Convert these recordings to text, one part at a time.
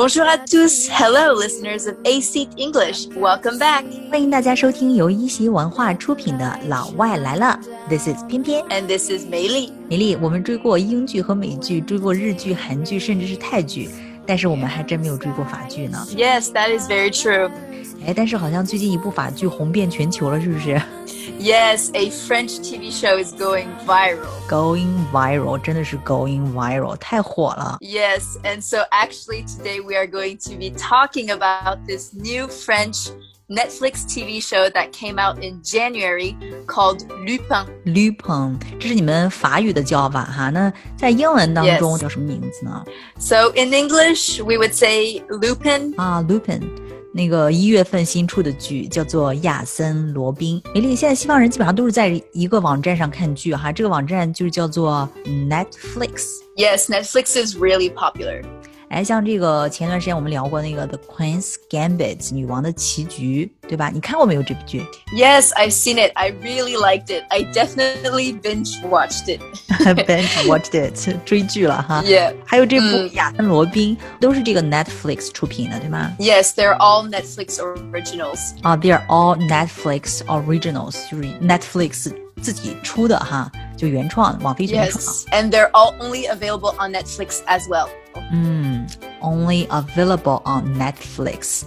Bonjour à tous. Hello, listeners of A Seat English. Welcome back. 欢迎大家收听由一席文化出品的《老外来了》，This is 偏偏 And this is Mei Li. 美丽。我们追过英剧和美剧，追过日剧、韩剧，甚至是泰剧，但是我们还真没有追过法剧呢。 Yes, that is very true. 哎，但是好像最近一部法剧红遍全球了，是不是 Yes, a French TV show is going viral. ？Going viral，真的是 going viral，太火了。 Yes, and so actually today we are going to be talking about this new French Netflix TV show that came out in January called Lupin. Lupin，这是你们法语的叫法哈。那在英文当中 Yes 叫什么名字呢？ So in English, we would say Lupin. 啊，Lupin， 那个一月份新出的剧叫做《亚森罗宾》。美丽，现在西方人基本上都是在一个网站上看剧哈，这个网站就是叫做 Netflix。Yes, Netflix is really popular. 哎，像这个前段时间我们聊过那个《The Queen's Gambit》女王的棋局，对吧？你看过没有这部剧 Yes, I've seen it. I really liked it. I definitely binge watched it. ？Binge watched it，追剧了哈。 Yeah. 还有这部嗯《亚森罗宾》都是这个 Netflix 出品的，对吗？ Yes, they're all Netflix originals. 啊、t h e y are all Netflix originals，就是 Netflix 自己出的哈，就原创，网飞原创。 Yes, and they're all only available on Netflix as well. 嗯 ，only available on Netflix。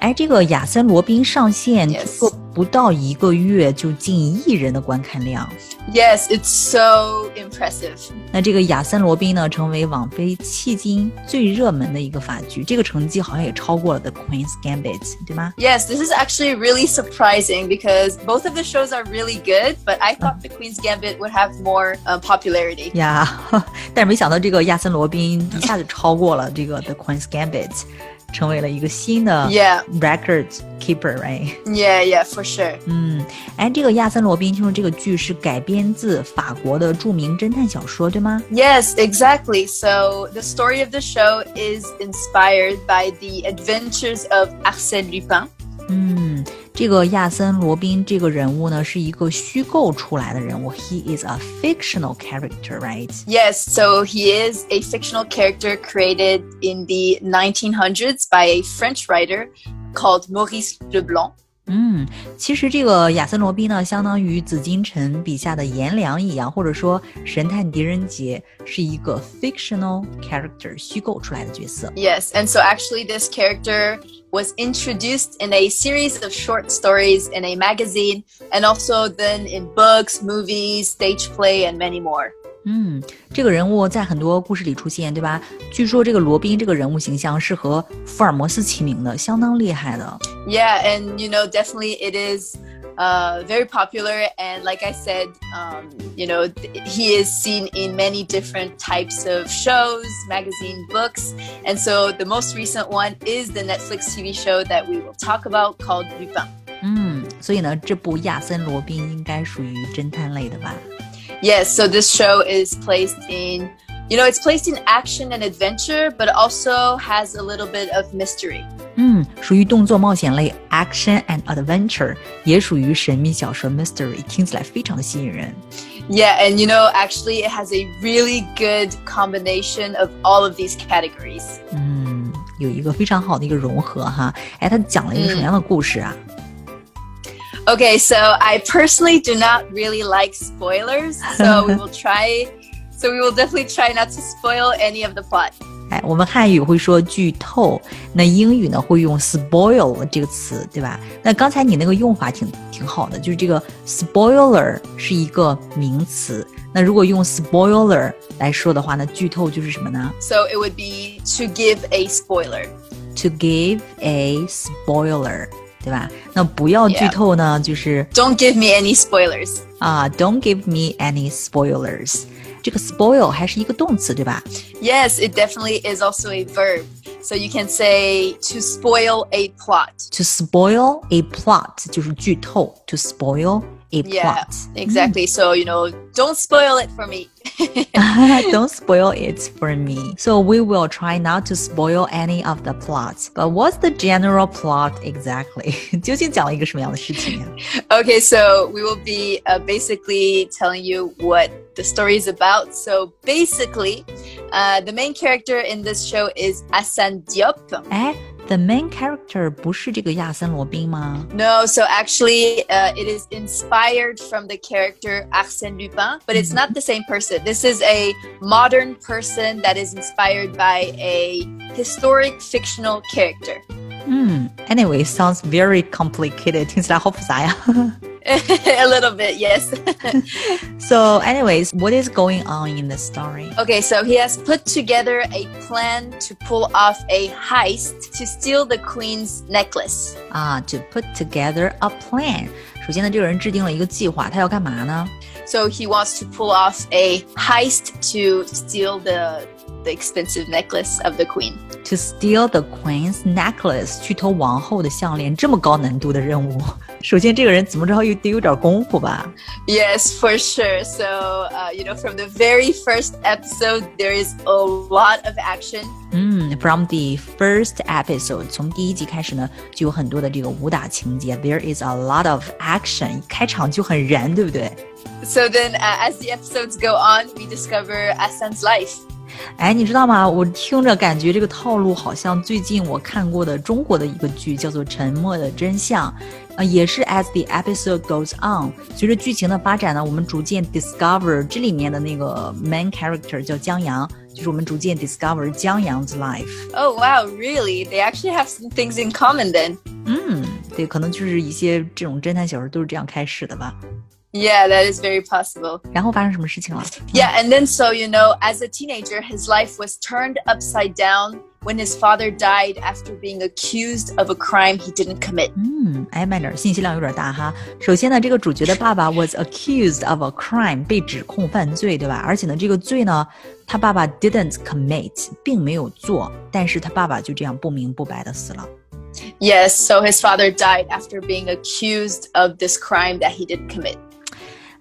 哎，这个亚森罗宾上线 Yes 听说 不到一个月就近亿人的观看量。 Yes, it's so impressive. 那这个亚森罗宾呢，成为网飞迄今最热门的一个法剧，这个成绩好像也超过了《The Queen's Gambit》，对吗？ Yes, this is actually really surprising because both of the shows are really good, but I thought The Queen's Gambit would have more uh, popularity. 呀，但是没想到这个亚森罗宾一下就超过了这个《The Queen's Gambit》， 成为了一个新的 Yeah. record keeper，right？ Yeah, yeah, for sure. 嗯，哎，这个亚森罗宾听说这个剧是改编自法国的着名侦探小说，对吗？ Yes, exactly. So the story of the show is inspired by the adventures of Arsène Lupin. 嗯，这个亚森罗宾这个人物呢，是一个虚构出来的人物，He is a fictional character，right？ Yes, so he is a fictional character created in the 1900s by a French writer called Maurice Leblanc. 嗯，其实这个亚森罗宾呢，相当于紫金陈笔下的严良一样，或者说神探狄仁杰是一个 fictional character 虚构出来的角色。Yes, and so actually this character was introduced in a series of short stories in a magazine, and also then in books, movies, stage play, and many more. 嗯，这个人物在很多故事里出现，对吧？据说这个罗宾这个人物形象是和福尔摩斯齐名的，相当厉害的。Yeah, and you know, definitely it is uh, very popular. And like I said, um, you know, he is seen in many different types of shows, magazine, books. And so the most recent one is the Netflix TV show that we will talk about called Lupin. 嗯，所以呢，这部亚森罗宾应该属于侦探类的吧？Yes, so this show is placed in, you know, it's placed in action and adventure, but also has a little bit of mystery. 嗯，属于动作冒险类 （action and adventure），也属于神秘小说 （mystery），听起来非常的吸引人。 Yeah, and you know, actually, it has a really good combination of all of these categories. 嗯，有一个非常好的一个融合哈。哎，他讲了一个什么样的故事啊？ Okay, so I personally do not really like spoilers, so we will try. So we will definitely try not to spoil any of the plot. 哎，我们汉语会说剧透，那英语呢会用 spoil 这个词，对吧？那刚才你那个用法挺挺好的，就是这个 spoiler 是一个名词。那如果用 spoiler 来说的话，那剧透就是什么呢 So it would be to give a spoiler. ？To give a spoiler， 对吧？那不要剧 Yeah. 透呢，就是。 Don't give me any spoilers. 啊，Don't give me any spoilers。这个 spoil 还是一个动词，对吧？ Yes, it definitely is also a verb. So you can say to spoil a plot. To spoil a plot 就是剧透，to spoil a yeah, plot. Exactly. So, you know, don't spoil it for me. don't spoil it for me. So, we will try not to spoil any of the plots. But what's the general plot exactly? okay, so we will be uh, basically telling you what the story is about. So, basically, uh, the main character in this show is Assane Diop. Eh? ，the main character 不是这个亚森罗宾吗？ No, so actually, uh, it is inspired from the character Arsène Lupin, but it's not the same person. This is a modern person that is inspired by a historic fictional character. 嗯，anyway sounds very complicated，听起来好复杂呀。 a little bit, yes. so anyways, what is going on in the story? okay, so he has put together a plan to pull off a heist to steal the queen's necklace. 啊、t o put together a plan。首先呢，这个人制定了一个计划，他要干嘛呢？ So he wants to pull off a heist to steal the the expensive necklace of the queen. To steal the queen's necklace. 去偷王后的项链，这么高难度的任务。首先，这个人怎么着又得有点功夫吧？Yes, for sure. So, uh, you know, from the very first episode, there is a lot of action. 嗯，from the first episode，从第一集开始呢，就有很多的这个武打情节。There is a lot of action，开场就很燃，对不对？So then, uh, as the episodes go on, we discover Assane's life. 哎，你知道吗？我听着感觉这个套路好像最近我看过的中国的一个剧，叫做《沉默的真相》，呃，也是 as the episode goes on，随着剧情的发展呢，我们逐渐 discover 这里面的那个 main character 叫江阳，就是我们逐渐 discover 江阳 's life。Oh, wow, really? They actually have some things in common then. 嗯，对，可能就是一些这种侦探小说都是这样开始的吧。Yeah, that is very possible. 然后发生什么事情了？ Yeah, and then so, you know, as a teenager, his life was turned upside down when his father died after being accused of a crime he didn't commit. 嗯，哎，慢点，信息量有点大哈。首先呢，这个主角的爸爸 was accused of a crime，被指控犯罪，对吧？而且呢，这个罪呢，他爸爸 didn't commit，并没有做，但是他爸爸就这样不明不白的死了。 Yes, so his father died after being accused of this crime that he didn't commit.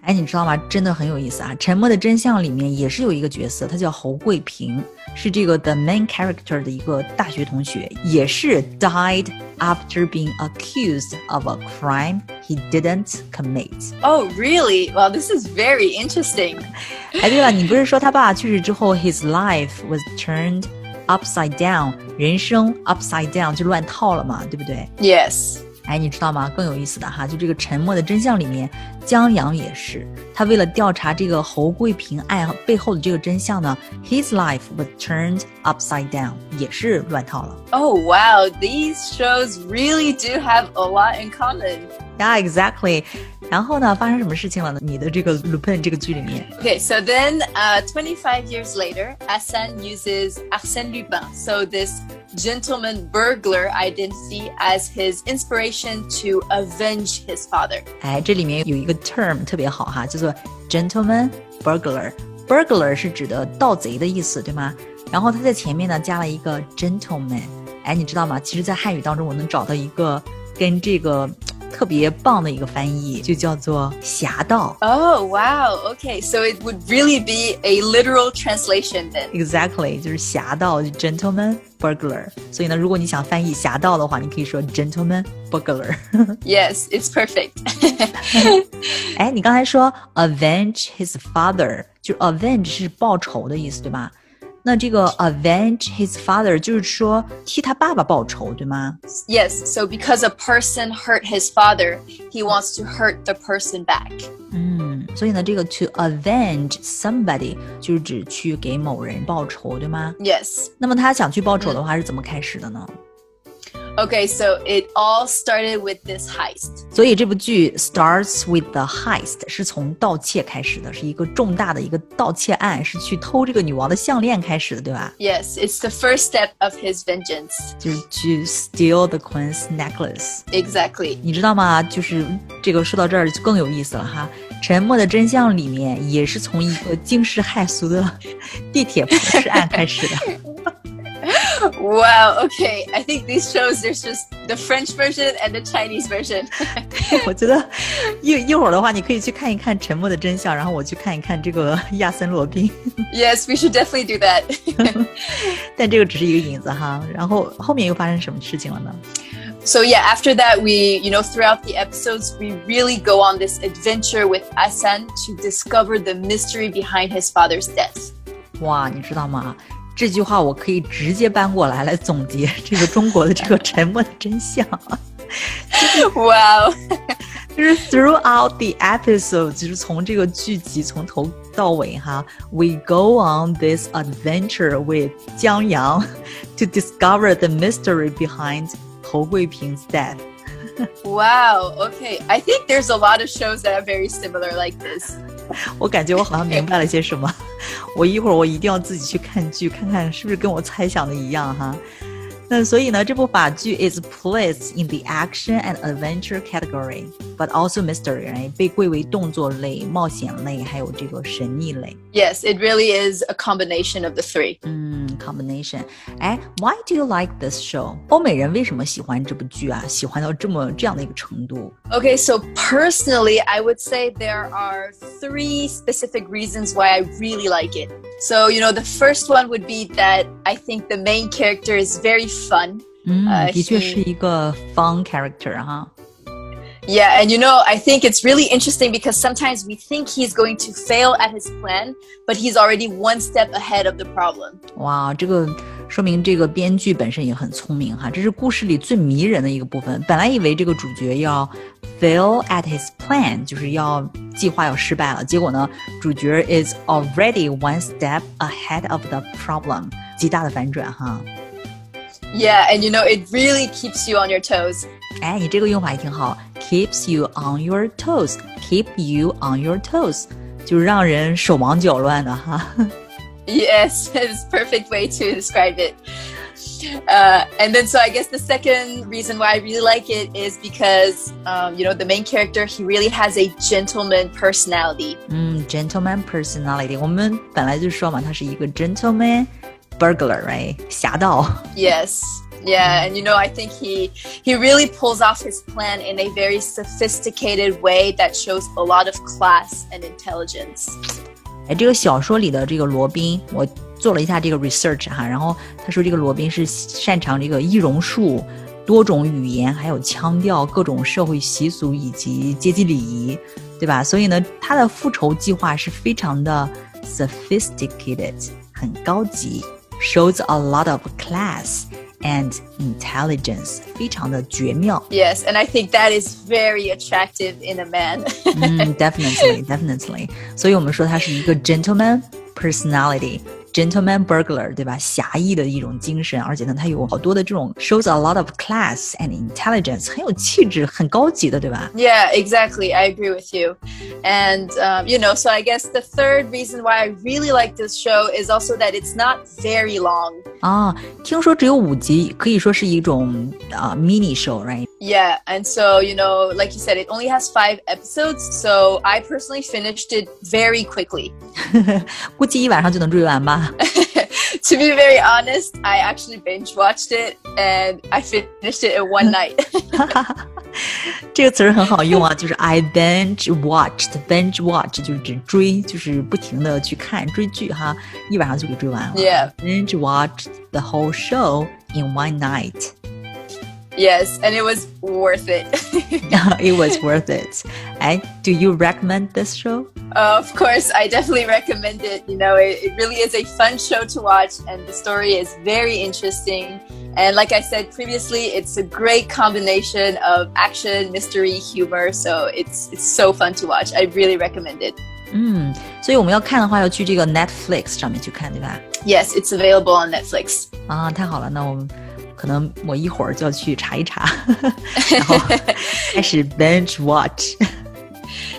哎，你知道吗？真的很有意思啊！《沉默的真相》里面也是有一个角色，他叫侯贵平，是这个 the main character 的一个大学同学，也是 died after being accused of a crime he didn't commit. Oh, really? Well, this is very interesting. 哎，对了，你不是说他爸去世之后，his life was turned upside down，人生 upside down 就乱套了嘛，对不对？Yes. 哎，你知道吗？更有意思的哈，就这个《沉默的真相》里面，江阳也是，他为了调查这个侯贵平案背后的这个真相呢，his life was turned upside down，也是乱套了。Oh wow, these shows really do have a lot in common. Yeah, exactly. 然后呢，发生什么事情了呢？你的这个 Lupin 这个剧里面。Okay, so then, uh, 25 years later, Assane uses Arsène Lupin, so this gentleman burglar identity, as his inspiration to avenge his father. 哎，这里面有一个。Term 特别好哈，叫做 gentleman burglar。burglar 是指的盗贼的意思，对吗？然后他在前面呢加了一个 gentleman。哎，你知道吗？其实，在汉语当中，我能找到一个跟这个特别棒的一个翻译，就叫做侠盗。 Oh, wow. Okay, so it would really be a literal translation then. Exactly，就是侠盗就，gentleman burglar。所以呢，如果你想翻译侠盗的话，你可以说 gentleman burglar。 Yes, it's perfect. 哎，你刚才说 avenge his father，就 avenge 是报仇的意思，对吧？ 那这个 avenge his father 就是说替他爸爸报仇，对吗？ yes, so because a person hurt his father, he wants to hurt the person back. 嗯，所以呢，这个 to avenge somebody 就是指去给某人报仇，对吗？ Yes. 那么他想去报仇的话是怎么开始的呢？ Okay, so it all started with this heist. 所以这部剧 starts with the heist 是从盗窃开始的，是一个重大的一个盗窃案，是去偷这个女王的项链开始的，对吧？Yes, it's the first step of his vengeance. 就是 to steal the queen's necklace。Exactly. 你知道吗？就是这个说到这儿就更有意思了哈。《沉默的真相》里面也是从一个惊世骇俗的地铁抛尸案开始的。wow. Okay. I think these shows there's just the French version and the Chinese version. 我觉得一一会儿的话，你可以去看一看《沉默的真相》，然后我去看一看这个亚森罗宾。yes, we should definitely do that. so yeah after that we you know throughout the episodes we really go on this adventure with Assane to discover the mystery behind his father's death 哇，你知道吗？这句话我可以直接搬过来来总结这个中国的这个沉默的真相。哇哦！就是 throughout the episode，就是从这个剧集从头到尾哈，we go on this adventure with 江阳 to discover the mystery behind 侯桂平's death. wow. Okay. I think there's a lot of shows that are very similar like this. 我感觉我好像明白了些什么。我一会儿我一定要自己去看剧，看看是不是跟我猜想的一样哈。那所以呢，这部法剧 is placed in the action and adventure category, but also mystery，被归为动作类、冒险类，还有这个神秘类。Yes, it really is a combination of the three. 嗯 ，combination。哎，Why do you like this show？欧美人为什么喜欢这部剧啊？喜欢到这么这样的一个程度？Okay, so personally, I would say there are three specific reasons why I really like it. So, you know, the first one would be that I think the main character is very fun. 嗯，的确是一个 fun character 哈。 Yeah, and you know, I think it's really interesting because sometimes we think he's going to fail at his plan, but he's already one step ahead of the problem. 哇，这个说明这个编剧本身也很聪明哈，这是故事里最迷人的一个部分。本来以为这个主角要 fail at his plan，就是要计划要失败了，结果呢，主角 is already one step ahead of the problem，极大的反转哈。 Yeah, and you know, it really keeps you on your toes. 哎，你这个用法也挺好，keeps you on your toes. Keep you on your toes，就是让人手忙脚乱的哈。Yes, it's perfect way to describe it. Uh, and then, so I guess the second reason why I really like it is because, um, you know, the main character he really has a gentleman personality. 嗯，gentleman personality，我们本来就说嘛，他是一个 gentleman burglar, right? 侠盗。Yes. Yeah, and you know, I think he he really pulls off his plan in a very sophisticated way that shows a lot of class and intelligence. 哎，这个小说里的这个罗宾，我做了一下这个 research 哈，然后他说这个罗宾是擅长这个易容术、多种语言，还有腔调、各种社会习俗以及阶级礼仪，对吧？所以呢，他的复仇计划是非常的 sophisticated，很高级 ，shows a lot of class and intelligence，非常的绝妙。Yes, and I think that is very attractive in a man. 嗯，definitely, definitely. 所以我们说他是一个 gentleman personality。 gentleman burglar，对吧？侠义的一种精神，而且呢，他有好多的这种 shows a lot of class and intelligence，很有气质，很高级的，对吧？Yeah, exactly. I agree with you. And um, you know, so I guess the third reason why I really like this show is also that it's not very long. 啊，听说只有五集，可以说是一种啊、uh, mini show, right? Yeah, and so you know, like you said, it only has five episodes. So I personally finished it very quickly. 估计一晚上就能追完吧。to be very honest, I actually binge watched it and I finished it in one night. 这个词儿很好用啊，就是 I binge watched. Binge watch 就是指追，就是不停的去看追剧哈，一晚上就给追完了。Yeah. Binge watched the whole show in one night. Yes, and it was worth it. it was worth it. And do you recommend this show? Uh, of course, I definitely recommend it. You know, it, it really is a fun show to watch, and the story is very interesting. And like I said previously, it's a great combination of action, mystery, humor. So it's it's so fun to watch. I really recommend it. 嗯，所以我们要看的话，要去这个 Netflix 上面去看，对吧？Yes, it's available on Netflix. 啊，太好了，那我们 可能我一会儿就要去查一查，然后开始 binge watch。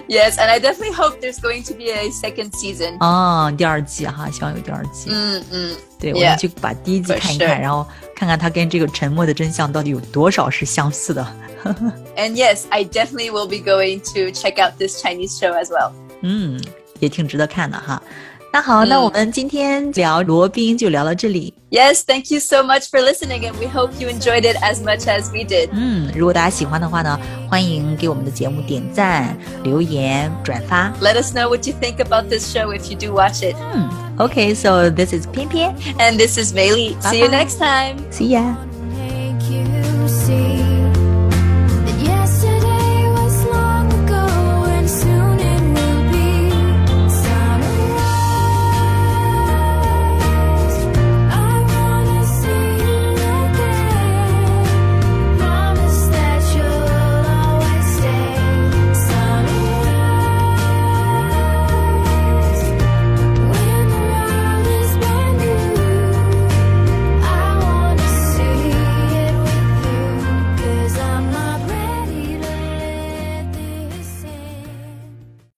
Yes, and I definitely hope there's going to be a second season. 啊，第二季哈，希望有第二季。嗯嗯，对，我们去把第一季看一看，然后看看它跟这个《沉默的真相》到底有多少是相似的。And yes, I definitely will be going to check out this Chinese show as well. 嗯，也挺值得看的哈。那好，那我们今天聊罗宾就聊到这里。Yes, thank you so much for listening, and we hope you enjoyed it as much as we did. 嗯，如果大家喜欢的话呢，欢迎给我们的节目点赞、留言、转发。 Let us know what you think about this show if you do watch it. 嗯，OK, so this is 偏偏 And this is Mei Li. See you Bye-bye. next time. See ya. Make you